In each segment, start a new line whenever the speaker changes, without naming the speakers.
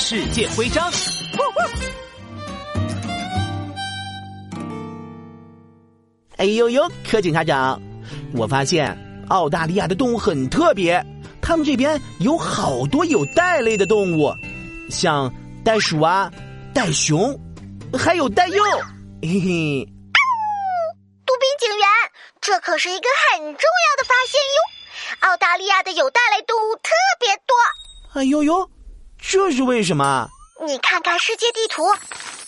世界徽章。
哎呦呦，柯警察长，我发现澳大利亚的动物很特别，他们这边有好多有袋类的动物，像袋鼠啊、袋熊，还有袋鼬。嘿嘿，
杜宾警员，这可是一个很重要的发现哟！澳大利亚的有袋类动物特别多。
哎呦呦，这是为什么？
你看看世界地图，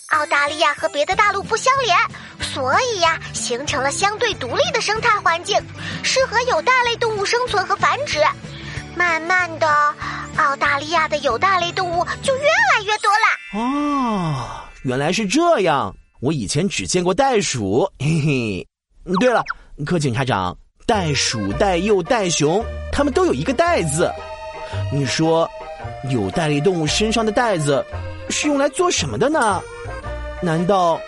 澳大利亚和别的大陆不相连，所以呀，形成了相对独立的生态环境，适合有袋类动物生存和繁殖。慢慢的，澳大利亚的有袋类动物就越来越多了。
哦，原来是这样。我以前只见过袋鼠，嘿嘿。对了，柯警察长，袋鼠、袋鼬、袋熊，它们都有一个袋字。你说，有袋类动物身上的袋子是用来做什么的呢？难道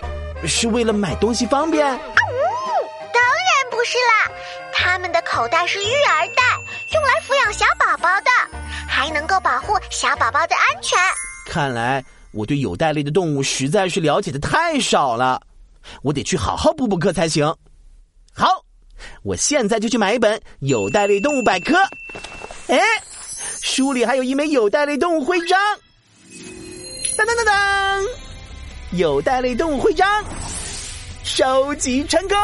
是为了买东西方便？
当然不是啦，它们的口袋是育儿袋，用来抚养小宝宝的，还能够保护小宝宝的安全。
看来。我对有袋类的动物实在是了解的太少了，我得去好好补补课才行。好，我现在就去买一本《有袋类动物百科》。哎，书里还有一枚有袋类动物徽章。当当当当，有袋类动物徽章，收集成功。